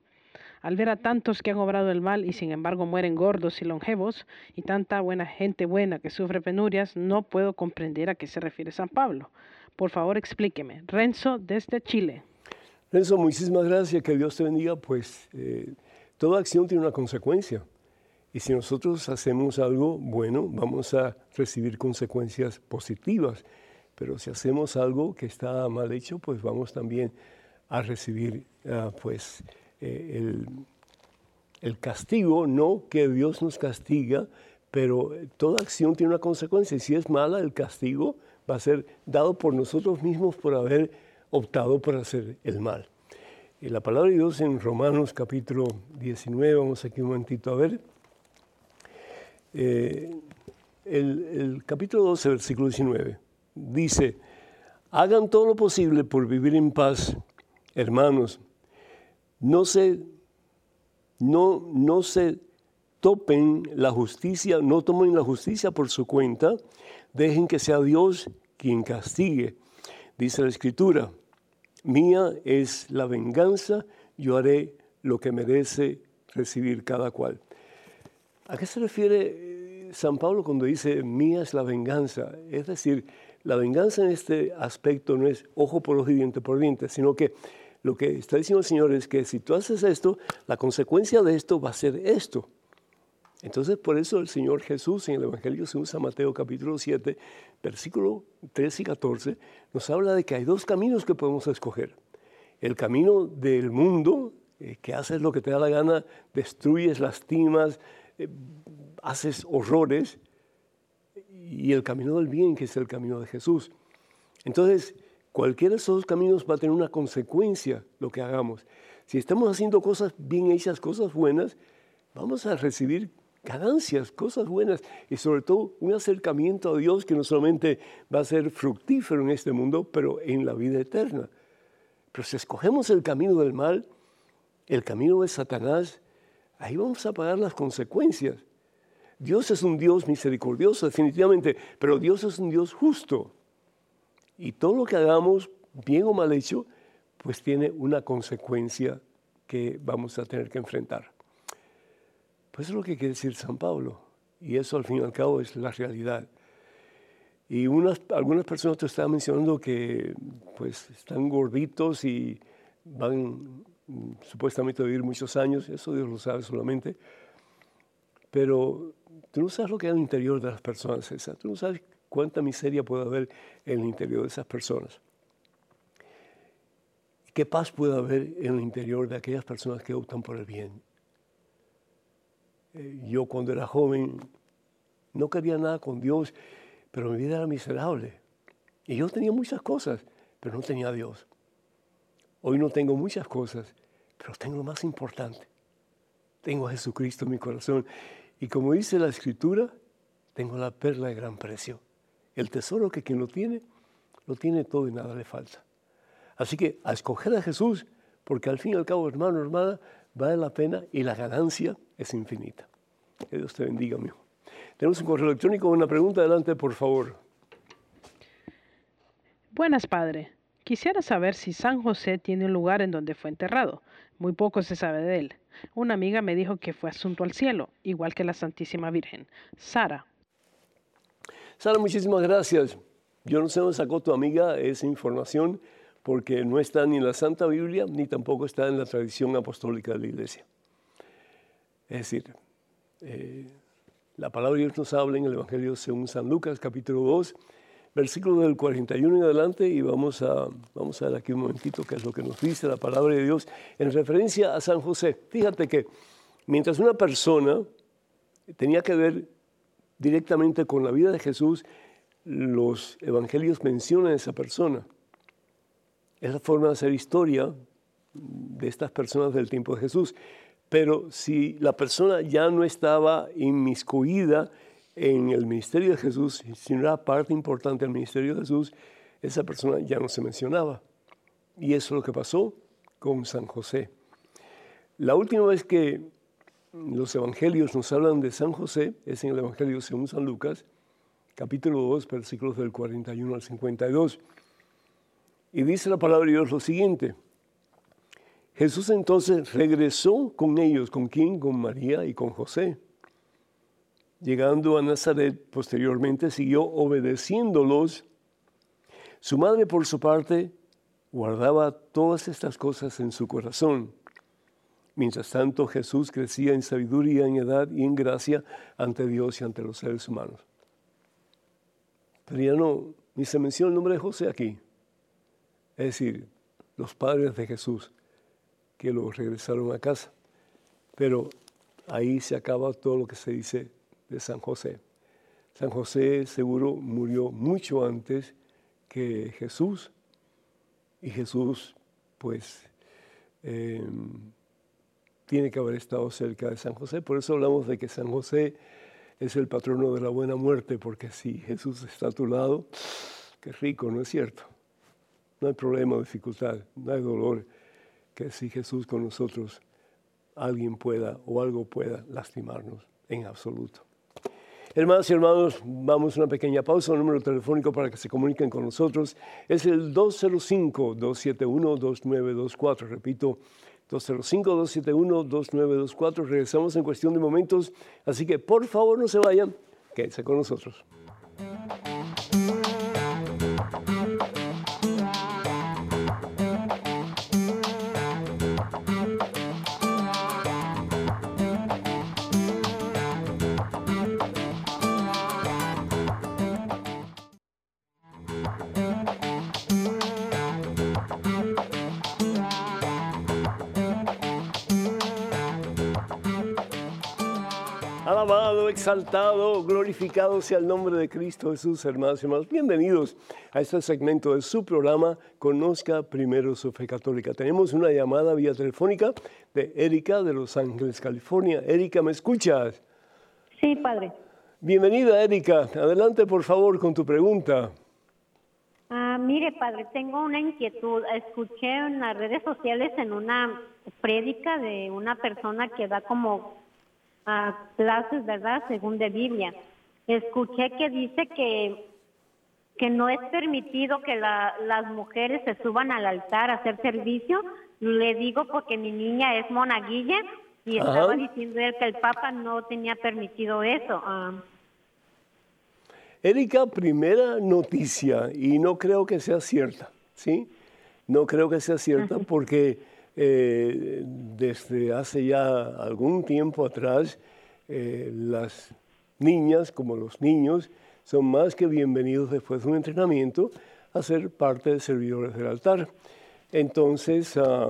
Al ver a tantos que han obrado el mal y sin embargo mueren gordos y longevos, y tanta buena gente buena que sufre penurias, no puedo comprender a qué se refiere San Pablo. Por favor, explíqueme. Renzo, desde Chile. Renzo, muchísimas gracias. Que Dios te bendiga. Pues eh, toda acción tiene una consecuencia. Y si nosotros hacemos algo bueno, vamos a recibir consecuencias positivas. Pero si hacemos algo que está mal hecho, pues vamos también a recibir ah, pues, eh, el, castigo, no que Dios nos castiga, pero toda acción tiene una consecuencia. Y si es mala, el castigo va a ser dado por nosotros mismos por haber optado por hacer el mal. Y la palabra de Dios en Romanos capítulo 19, vamos aquí un momentito a ver. Eh, el capítulo 12, versículo 19 dice, hagan todo lo posible por vivir en paz, hermanos. No se, no, no se topen la justicia, no tomen la justicia por su cuenta, dejen que sea Dios quien castigue. Dice la Escritura, mía es la venganza, yo haré lo que merece recibir cada cual. ¿A qué se refiere eh, San Pablo cuando dice mía es la venganza? Es decir, la venganza en este aspecto no es ojo por ojo y diente por diente, sino que lo que está diciendo el Señor es que si tú haces esto, la consecuencia de esto va a ser esto. Entonces, por eso el Señor Jesús en el Evangelio según San Mateo capítulo 7, versículo 13 y 14, nos habla de que hay dos caminos que podemos escoger. El camino del mundo, eh, que haces lo que te da la gana, destruyes, lastimas, eh, haces horrores, y el camino del bien, que es el camino de Jesús. Entonces, cualquiera de esos caminos va a tener una consecuencia lo que hagamos. Si estamos haciendo cosas bien hechas, cosas buenas, vamos a recibir ganancias, cosas buenas y sobre todo un acercamiento a Dios que no solamente va a ser fructífero en este mundo, pero en la vida eterna. Pero si escogemos el camino del mal, el camino de Satanás, ahí vamos a pagar las consecuencias. Dios es un Dios misericordioso, definitivamente, pero Dios es un Dios justo. Y todo lo que hagamos, bien o mal hecho, pues tiene una consecuencia que vamos a tener que enfrentar. Pues es lo que quiere decir San Pablo. Y eso al fin y al cabo es la realidad. Y unas, algunas personas te estaban mencionando que pues están gorditos y van mm, supuestamente a vivir muchos años, eso Dios lo sabe solamente. Pero tú no sabes lo que hay en el interior de las personas. Tú no sabes cuánta miseria puede haber en el interior de esas personas. ¿Qué paz puede haber en el interior de aquellas personas que optan por el bien? Eh, yo cuando era joven no quería nada con Dios, pero mi vida era miserable. Y yo tenía muchas cosas, pero no tenía a Dios. Hoy no tengo muchas cosas, pero tengo lo más importante. Tengo a Jesucristo en mi corazón. Y como dice la Escritura, tengo la perla de gran precio. El tesoro que quien lo tiene, lo tiene todo y nada le falta. Así que a escoger a Jesús, porque al fin y al cabo, hermano, hermana, vale la pena y la ganancia es infinita. Que Dios te bendiga, amigo. Tenemos un correo electrónico, una pregunta, adelante, por favor. Buenas, Padre. Quisiera saber si San José tiene un lugar en donde fue enterrado. Muy poco se sabe de él. Una amiga me dijo que fue asunto al cielo, igual que la Santísima Virgen. Sara. Sara, muchísimas gracias. Yo no sé dónde sacó tu amiga esa información porque no está ni en la Santa Biblia ni tampoco está en la tradición apostólica de la Iglesia. Es decir, eh, la palabra de Dios nos habla en el Evangelio según San Lucas, capítulo 2, versículo del 41 en adelante, y vamos a, vamos a ver aquí un momentito qué es lo que nos dice la palabra de Dios en referencia a San José. Fíjate que mientras una persona tenía que ver directamente con la vida de Jesús, los evangelios mencionan a esa persona. Es la forma de hacer historia de estas personas del tiempo de Jesús. Pero si la persona ya no estaba inmiscuida en el ministerio de Jesús, si no era parte importante del ministerio de Jesús, esa persona ya no se mencionaba. Y eso es lo que pasó con San José. La última vez que los evangelios nos hablan de San José es en el Evangelio según San Lucas, capítulo 2, versículos del 41 al 52. Y dice la palabra de Dios lo siguiente. Jesús entonces regresó con ellos, ¿con quién? Con María y con José. Llegando a Nazaret, posteriormente siguió obedeciéndolos. Su madre, por su parte, guardaba todas estas cosas en su corazón. Mientras tanto, Jesús crecía en sabiduría, en edad y en gracia ante Dios y ante los seres humanos. Pero ya no, ni se menciona el nombre de José aquí es decir, los padres de Jesús que lo regresaron a casa. Pero ahí se acaba todo lo que se dice de San José. San José seguro murió mucho antes que Jesús y Jesús pues em, tiene que haber estado cerca de San José. Por eso hablamos de que San José es el patrono de la buena muerte, porque si Jesús está a tu lado, qué rico, ¿no es cierto? No hay problema dificultad, no hay dolor que si Jesús con nosotros alguien pueda o algo pueda lastimarnos en absoluto. Hermanos y hermanos, vamos a una pequeña pausa. El número telefónico para que se comuniquen con nosotros es el 205-271-2924. Repito, 205-271-2924. Regresamos en cuestión de momentos, así que por favor no se vayan, quédense con nosotros. Alabado, exaltado, glorificado sea el nombre de Cristo Jesús, hermanos y hermanos. Bienvenidos a este segmento de su programa Conozca Primero su Fe Católica. Tenemos una llamada vía telefónica de Erika de Los Ángeles, California. Erika, ¿me escuchas? Sí, padre. Bienvenida, Erika. Adelante, por favor, con tu pregunta. Ah, mire, padre, tengo una inquietud. Escuché en las redes sociales en una prédica de una persona que da como ah, clases, ¿verdad? Según de Biblia. Escuché que dice que que no es permitido que las mujeres se suban al altar a hacer servicio. Le digo porque mi niña es monaguilla y estaba diciendo él que el Papa no tenía permitido eso. Ah. Erika, primera noticia, y no creo que sea cierta, ¿sí? No creo que sea cierta porque eh, desde hace ya algún tiempo atrás eh, las niñas como los niños son más que bienvenidos después de un entrenamiento a ser parte de servidores del altar. Entonces, ah,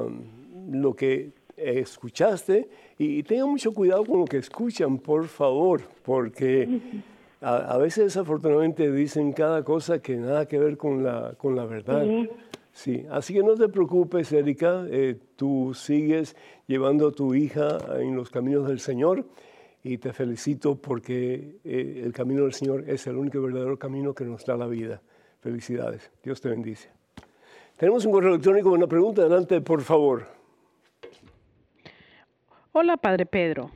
lo que escuchaste, y, tengan mucho cuidado con lo que escuchan, por favor, porque a, veces desafortunadamente dicen cada cosa que nada que ver con la, con la verdad. Sí. así que no te preocupes, Erika, eh, tú sigues llevando a tu hija en los caminos del Señor y te felicito porque eh, el camino del Señor es el único verdadero camino que nos da la vida. Felicidades, Dios te bendice. Tenemos un correo electrónico con una pregunta, adelante por favor. Hola, Padre Pedro.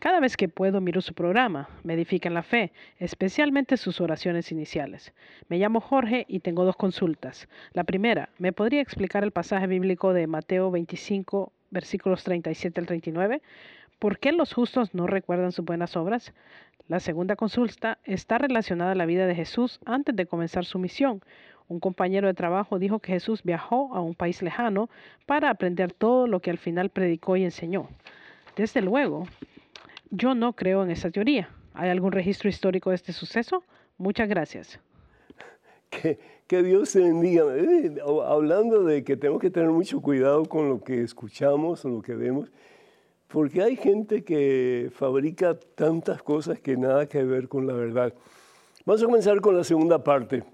Cada vez que puedo miro su programa, me edifican la fe, especialmente sus oraciones iniciales. Me llamo Jorge y tengo dos consultas. La primera, ¿me podría explicar el pasaje bíblico de Mateo 25, versículos 37 al 39? ¿Por qué los justos no recuerdan sus buenas obras? La segunda consulta está relacionada a la vida de Jesús antes de comenzar su misión. Un compañero de trabajo dijo que Jesús viajó a un país lejano para aprender todo lo que al final predicó y enseñó. Desde luego, yo no creo en esa teoría. ¿Hay algún registro histórico de este suceso? Muchas gracias. Que, que Dios se bendiga. Eh, hablando de que tenemos que tener mucho cuidado con lo que escuchamos o lo que vemos, porque hay gente que fabrica tantas cosas que nada que ver con la verdad. Vamos a comenzar con la segunda parte,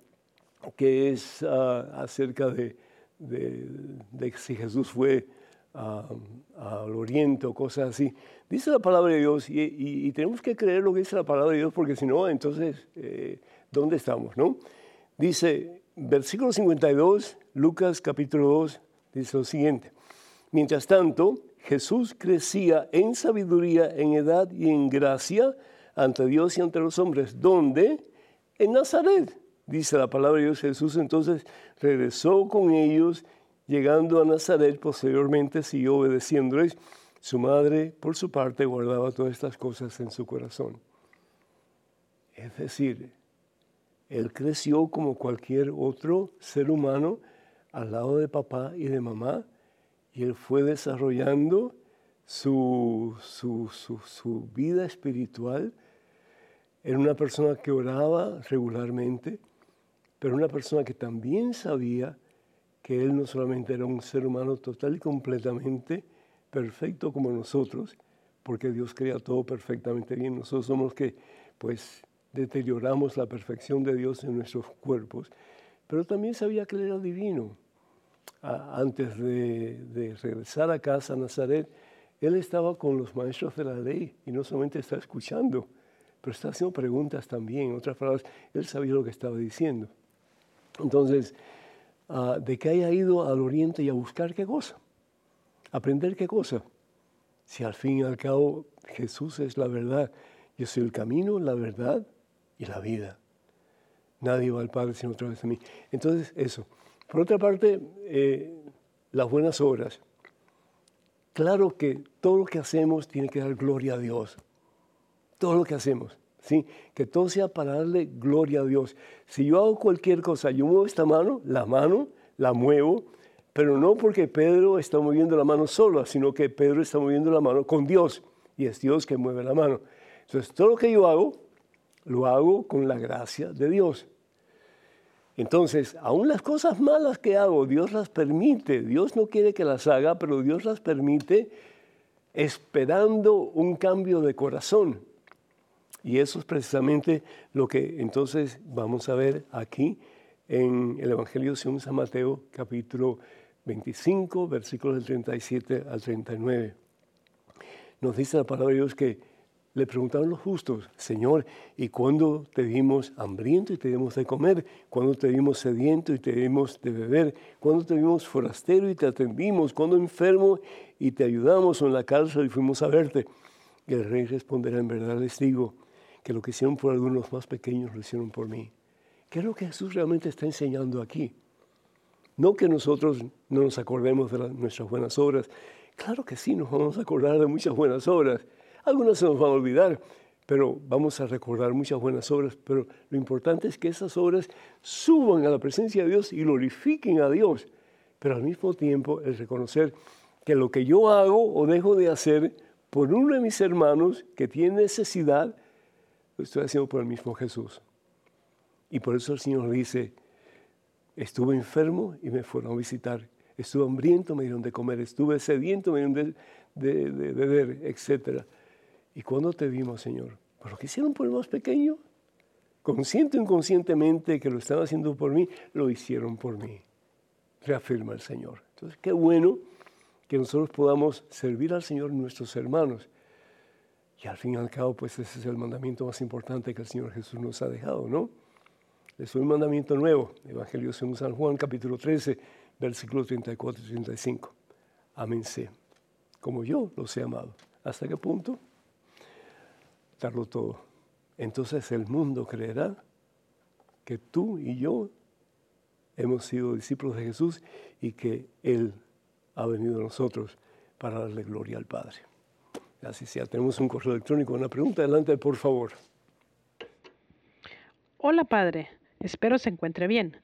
que es ah, acerca de, de, si Jesús fue al oriente o cosas así. Dice la palabra de Dios y, tenemos que creer lo que dice la palabra de Dios porque si no, entonces, eh, ¿dónde estamos? No? Dice, versículo 52, Lucas capítulo 2, dice lo siguiente. Mientras tanto, Jesús crecía en sabiduría, en edad y en gracia ante Dios y ante los hombres. ¿Dónde? En Nazaret, dice la palabra de Dios. Jesús entonces regresó con ellos, llegando a Nazaret, posteriormente siguió obedeciéndoles. Su madre, por su parte, guardaba todas estas cosas en su corazón. Es decir, él creció como cualquier otro ser humano al lado de papá y de mamá y él fue desarrollando su, su, vida espiritual. Era una persona que oraba regularmente, pero una persona que también sabía que él no solamente era un ser humano total y completamente perfecto como nosotros, porque Dios crea todo perfectamente bien. Nosotros somos los que, pues, deterioramos la perfección de Dios en nuestros cuerpos, pero también sabía que él era divino antes de, regresar a casa a Nazaret, él estaba con los maestros de la ley y no solamente está escuchando, pero está haciendo preguntas también. En otras palabras, él sabía lo que estaba diciendo. Entonces, ah, de que haya ido al oriente y a buscar qué cosa, aprender qué cosa. Si al fin y al cabo Jesús es la verdad, yo soy el camino, la verdad y la vida. Nadie va al Padre sino a través de mí. Entonces, eso. Por otra parte, eh, las buenas obras. Claro que todo lo que hacemos tiene que dar gloria a Dios. Todo lo que hacemos. Que todo sea para darle gloria a Dios. Si yo hago cualquier cosa, yo muevo esta mano, la mano, la muevo, pero no porque Pedro está moviendo la mano solo, sino que Pedro está moviendo la mano con Dios y es Dios que mueve la mano. Entonces, todo lo que yo hago, lo hago con la gracia de Dios. Entonces, aún las cosas malas que hago, Dios las permite. Dios no quiere que las haga, pero Dios las permite esperando un cambio de corazón. Y eso es precisamente lo que entonces vamos a ver aquí en el Evangelio según San Mateo, capítulo 25, versículos del 37 al 39. Nos dice la palabra de Dios que le preguntaron los justos, Señor, ¿y cuándo te vimos hambriento y te dimos de comer? ¿Cuándo te vimos sediento y te dimos de beber? ¿Cuándo te vimos forastero y te atendimos? ¿Cuándo enfermo y te ayudamos o en la cárcel y fuimos a verte? Y el rey responderá, en verdad les digo, que lo que hicieron por algunos más pequeños lo hicieron por mí. ¿Qué es lo que Jesús realmente está enseñando aquí? No que nosotros no nos acordemos de nuestras buenas obras. Claro que sí, nos vamos a acordar de muchas buenas obras algunas se nos van a olvidar, pero vamos a recordar muchas buenas obras, pero lo importante es que esas obras suban a la presencia de Dios y glorifiquen a Dios, pero al mismo tiempo el reconocer que lo que yo hago o dejo de hacer por uno de mis hermanos que tiene necesidad, lo estoy haciendo por el mismo Jesús. Y por eso el Señor dice, estuve enfermo y me fueron a visitar, estuve hambriento, me dieron de comer, estuve sediento, me dieron de, beber, etcétera. ¿Y cuándo te vimos, Señor? ¿Por lo que hicieron por el más pequeño? Consciente o inconscientemente que lo están haciendo por mí, lo hicieron por mí. Reafirma el Señor. Entonces, qué bueno que nosotros podamos servir al Señor nuestros hermanos. Y al fin y al cabo, pues ese es el mandamiento más importante que el Señor Jesús nos ha dejado, ¿no? Doy un mandamiento nuevo, Evangelio según San Juan, capítulo 13, versículos 34 y 35. Ámense, como yo los he amado. ¿Hasta qué punto? darlo todo. Entonces el mundo creerá que tú y yo hemos sido discípulos de Jesús y que Él ha venido a nosotros para darle gloria al Padre. Tenemos un correo electrónico. Una pregunta, adelante, por favor. Hola, Padre. Espero se encuentre bien.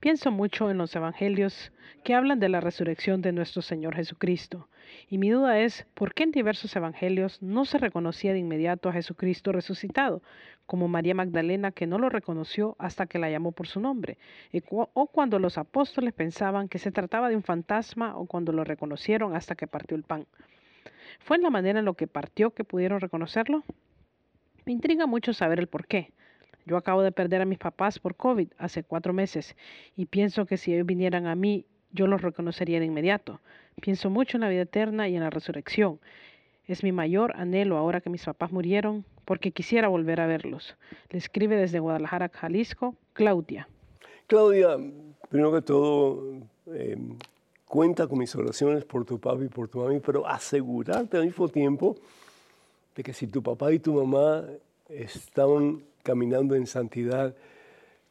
Pienso mucho en los evangelios que hablan de la resurrección de nuestro Señor Jesucristo. Y mi duda es, ¿por qué en diversos evangelios no se reconocía de inmediato a Jesucristo resucitado, como María Magdalena que no lo reconoció hasta que la llamó por su nombre, o cuando los apóstoles pensaban que se trataba de un fantasma, o cuando lo reconocieron hasta que partió el pan? ¿Fue en la manera en lo que partió que pudieron reconocerlo? Me intriga mucho saber el por qué. Yo acabo de perder a mis papás por COVID hace cuatro meses y pienso que si ellos vinieran a mí, yo los reconocería de inmediato. Pienso mucho en la vida eterna y en la resurrección. Es mi mayor anhelo ahora que mis papás murieron, porque quisiera volver a verlos. Le escribe desde Guadalajara, Jalisco, Claudia. Claudia, primero que todo, em, cuenta con mis oraciones por tu papá y por tu mami, pero asegurarte al mismo tiempo de que si tu papá y tu mamá estaban caminando en santidad.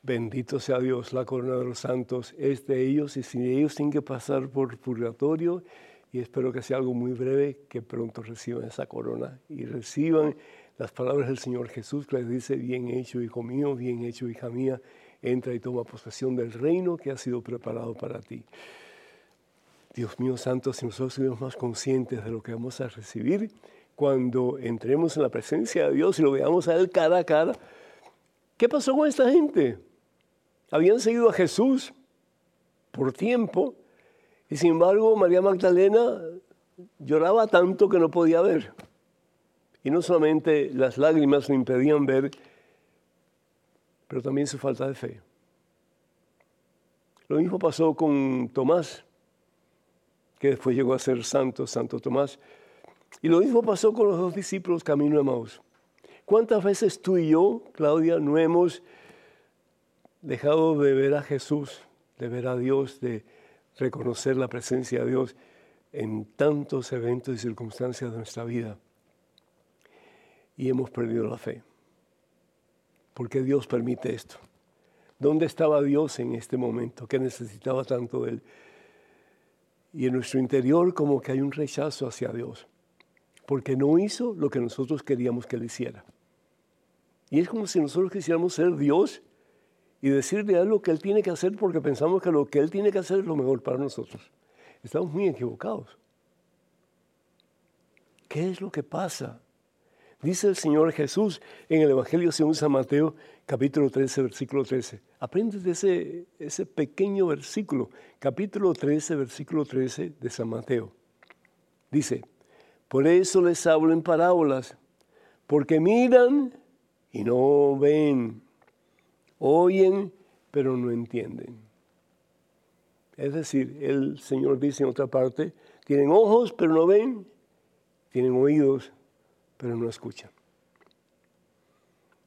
Bendito sea Dios, la corona de los santos es de ellos y si ellos tienen que pasar por purgatorio y espero que sea algo muy breve, que pronto reciban esa corona y reciban las palabras del Señor Jesús que les dice, bien hecho, hijo mío, bien hecho, hija mía, entra y toma posesión del reino que ha sido preparado para ti. Dios mío santo, si nosotros somos más conscientes de lo que vamos a recibir, cuando entremos en la presencia de Dios y lo veamos a Él cara a cara, ¿Qué pasó con esta gente? Habían seguido a Jesús por tiempo y sin embargo María Magdalena lloraba tanto que no podía ver. Y no solamente las lágrimas le impedían ver, pero también su falta de fe. Lo mismo pasó con Tomás, que después llegó a ser santo, Santo Tomás. Y lo mismo pasó con los dos discípulos camino de Maús. ¿Cuántas veces tú y yo, Claudia, no hemos dejado de ver a Jesús, de ver a Dios, de reconocer la presencia de Dios en tantos eventos y circunstancias de nuestra vida? Y hemos perdido la fe. ¿Por qué Dios permite esto? ¿Dónde estaba Dios en este momento? ¿Qué necesitaba tanto de Él? Y en nuestro interior como que hay un rechazo hacia Dios, porque no hizo lo que nosotros queríamos que Él hiciera. Y es como si nosotros quisiéramos ser Dios y decirle a Él lo que Él tiene que hacer porque pensamos que lo que Él tiene que hacer es lo mejor para nosotros. Estamos muy equivocados. ¿Qué es lo que pasa? Dice el Señor Jesús en el Evangelio según San Mateo, capítulo 13, versículo 13. Aprende de ese, ese pequeño versículo, capítulo 13, versículo 13 de San Mateo. Dice, por eso les hablo en parábolas, porque miran y no ven, oyen, pero no entienden. Es decir, el Señor dice en otra parte, tienen ojos, pero no ven, tienen oídos, pero no escuchan.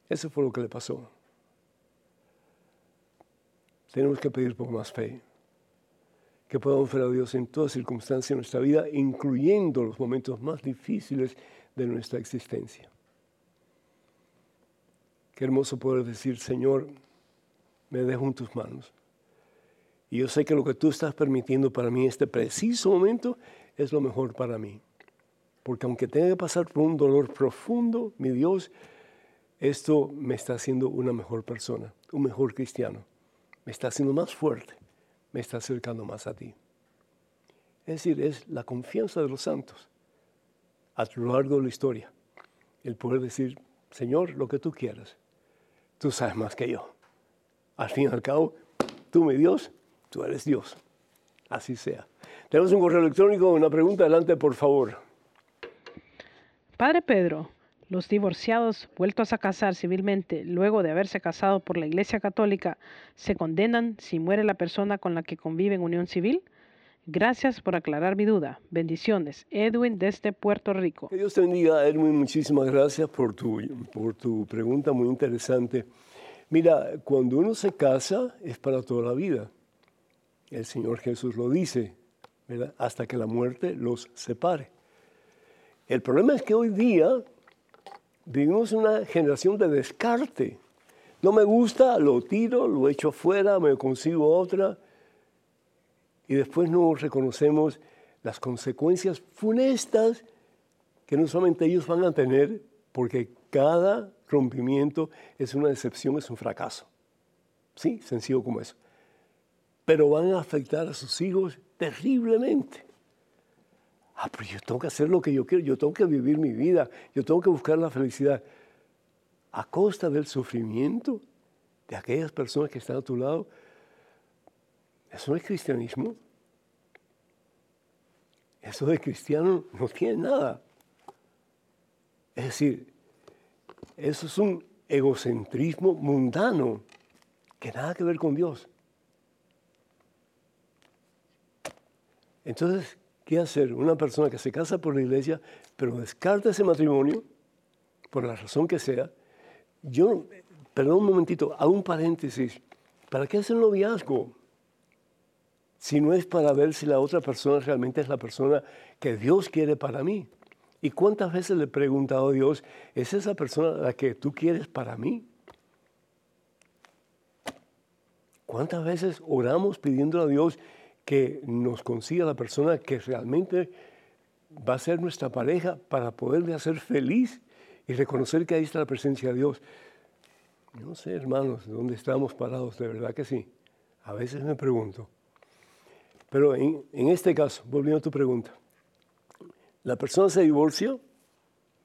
Eso fue lo que le pasó. Tenemos que pedir por más fe, que podamos ver a Dios en todas circunstancias de nuestra vida, incluyendo los momentos más difíciles de nuestra existencia. Qué hermoso poder decir, Señor, me dejo en tus manos. Y yo sé que lo que tú estás permitiendo para mí en este preciso momento es lo mejor para mí. Porque aunque tenga que pasar por un dolor profundo, mi Dios, esto me está haciendo una mejor persona, un mejor cristiano. Me está haciendo más fuerte, me está acercando más a ti. Es decir, es la confianza de los santos a lo largo de la historia. El poder decir, Señor, lo que tú quieras. Tú sabes más que yo. Al fin y al cabo, tú mi Dios, tú eres Dios. Así sea. Tenemos un correo electrónico, una pregunta, adelante por favor. Padre Pedro, los divorciados vueltos a casar civilmente luego de haberse casado por la Iglesia Católica se condenan si muere la persona con la que convive en unión civil? Gracias por aclarar mi duda. Bendiciones. Edwin desde Puerto Rico. Que Dios te bendiga, Edwin. Muchísimas gracias por tu, por tu pregunta muy interesante. Mira, cuando uno se casa es para toda la vida. El Señor Jesús lo dice, ¿verdad? hasta que la muerte los separe. El problema es que hoy día vivimos una generación de descarte. No me gusta, lo tiro, lo echo afuera, me consigo otra. Y después no reconocemos las consecuencias funestas que no solamente ellos van a tener, porque cada rompimiento es una decepción, es un fracaso. Sí, sencillo como eso. Pero van a afectar a sus hijos terriblemente. Ah, pero yo tengo que hacer lo que yo quiero, yo tengo que vivir mi vida, yo tengo que buscar la felicidad a costa del sufrimiento de aquellas personas que están a tu lado. Eso no es cristianismo. Eso de cristiano no tiene nada. Es decir, eso es un egocentrismo mundano que nada que ver con Dios. Entonces, ¿Qué hacer? Una persona que se casa por la iglesia, pero descarta ese matrimonio, por la razón que sea. Yo, perdón un momentito, hago un paréntesis. ¿Para qué hacer noviazgo? Si no es para ver si la otra persona realmente es la persona que Dios quiere para mí. ¿Y cuántas veces le he preguntado a Dios, ¿es esa persona la que tú quieres para mí? ¿Cuántas veces oramos pidiendo a Dios que nos consiga la persona que realmente va a ser nuestra pareja para poderle hacer feliz y reconocer que ahí está la presencia de Dios. No sé, hermanos, ¿dónde estamos parados? De verdad que sí. A veces me pregunto. Pero en, este caso, volviendo a tu pregunta, la persona se divorcia,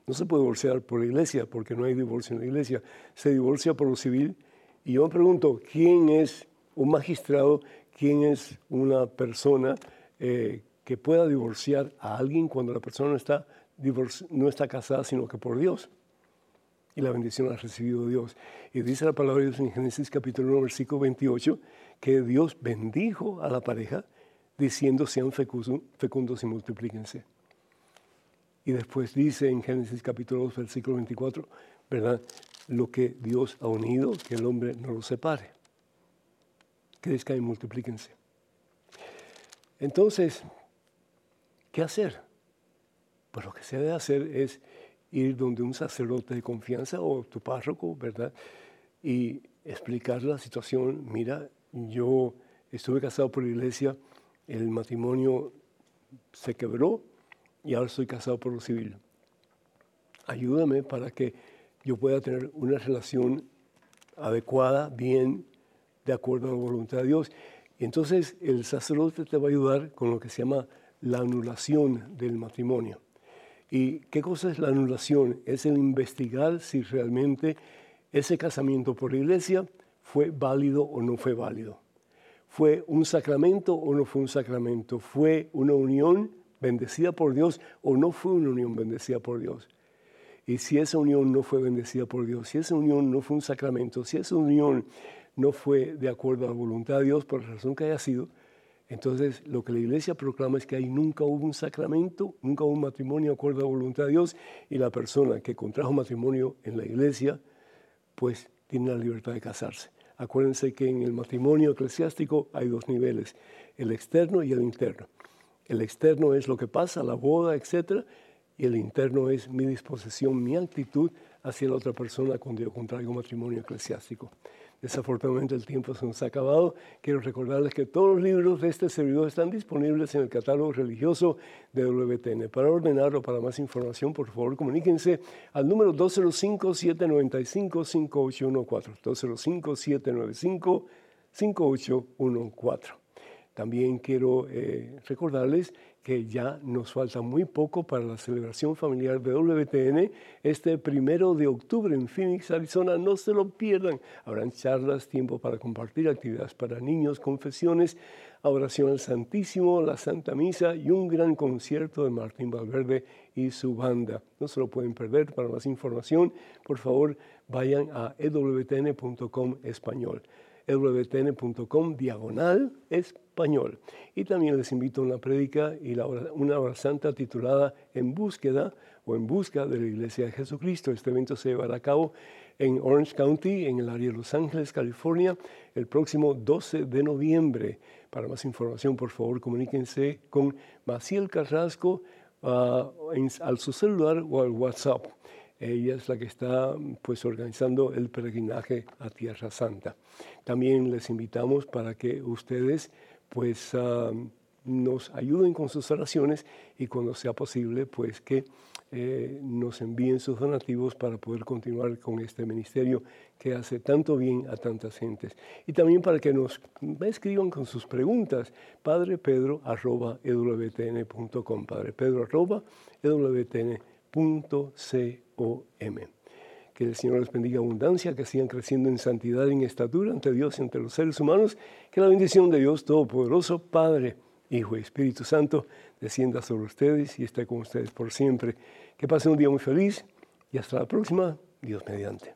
no se puede divorciar por la iglesia, porque no hay divorcio en la iglesia, se divorcia por lo civil. Y yo me pregunto, ¿quién es un magistrado quién es una persona eh, que pueda divorciar a alguien cuando la persona no está, no está casada, sino que por Dios. Y la bendición la ha recibido Dios. Y dice la palabra de Dios en Génesis capítulo 1, versículo 28, que Dios bendijo a la pareja diciendo sean fecundos y multiplíquense. Y después dice en Génesis capítulo 2, versículo 24, ¿verdad? Lo que Dios ha unido, que el hombre no lo separe crezcan y multiplíquense. Entonces, ¿qué hacer? Pues lo que se debe hacer es ir donde un sacerdote de confianza o tu párroco, ¿verdad? Y explicar la situación. Mira, yo estuve casado por la iglesia, el matrimonio se quebró y ahora estoy casado por lo civil. Ayúdame para que yo pueda tener una relación adecuada, bien, de acuerdo a la voluntad de Dios. Entonces el sacerdote te va a ayudar con lo que se llama la anulación del matrimonio. ¿Y qué cosa es la anulación? Es el investigar si realmente ese casamiento por la iglesia fue válido o no fue válido. ¿Fue un sacramento o no fue un sacramento? ¿Fue una unión bendecida por Dios o no fue una unión bendecida por Dios? Y si esa unión no fue bendecida por Dios, si esa unión no fue un sacramento, si esa unión no fue de acuerdo a la voluntad de Dios, por la razón que haya sido, entonces lo que la iglesia proclama es que ahí nunca hubo un sacramento, nunca hubo un matrimonio de acuerdo a la voluntad de Dios y la persona que contrajo matrimonio en la iglesia, pues tiene la libertad de casarse. Acuérdense que en el matrimonio eclesiástico hay dos niveles, el externo y el interno. El externo es lo que pasa, la boda, etc. Y el interno es mi disposición, mi actitud hacia la otra persona cuando yo contraigo matrimonio eclesiástico. Desafortunadamente el tiempo se nos ha acabado. Quiero recordarles que todos los libros de este servidor están disponibles en el catálogo religioso de WTN. Para ordenarlo, para más información, por favor, comuníquense al número 205-795-5814. 205-795-5814. También quiero recordarles que ya nos falta muy poco para la celebración familiar de WTN este primero de octubre en Phoenix, Arizona. No se lo pierdan. Habrán charlas, tiempo para compartir actividades para niños, confesiones, oración al Santísimo, la Santa Misa y un gran concierto de Martín Valverde y su banda. No se lo pueden perder. Para más información, por favor, vayan a ewtn.com español ewtn.com diagonal español. Y también les invito a una prédica y una hora santa titulada En búsqueda o en busca de la Iglesia de Jesucristo. Este evento se llevará a cabo en Orange County, en el área de Los Ángeles, California, el próximo 12 de noviembre. Para más información, por favor, comuníquense con Maciel Carrasco uh, al su celular o al WhatsApp. Ella es la que está pues organizando el peregrinaje a Tierra Santa. También les invitamos para que ustedes pues nos ayuden con sus oraciones y cuando sea posible pues que eh, nos envíen sus donativos para poder continuar con este ministerio que hace tanto bien a tantas gentes. Y también para que nos escriban con sus preguntas, padrepedro.ewtn.com, Que el Señor les bendiga abundancia, que sigan creciendo en santidad y en estatura ante Dios y ante los seres humanos. Que la bendición de Dios Todopoderoso, Padre, Hijo y Espíritu Santo, descienda sobre ustedes y esté con ustedes por siempre. Que pasen un día muy feliz y hasta la próxima, Dios mediante.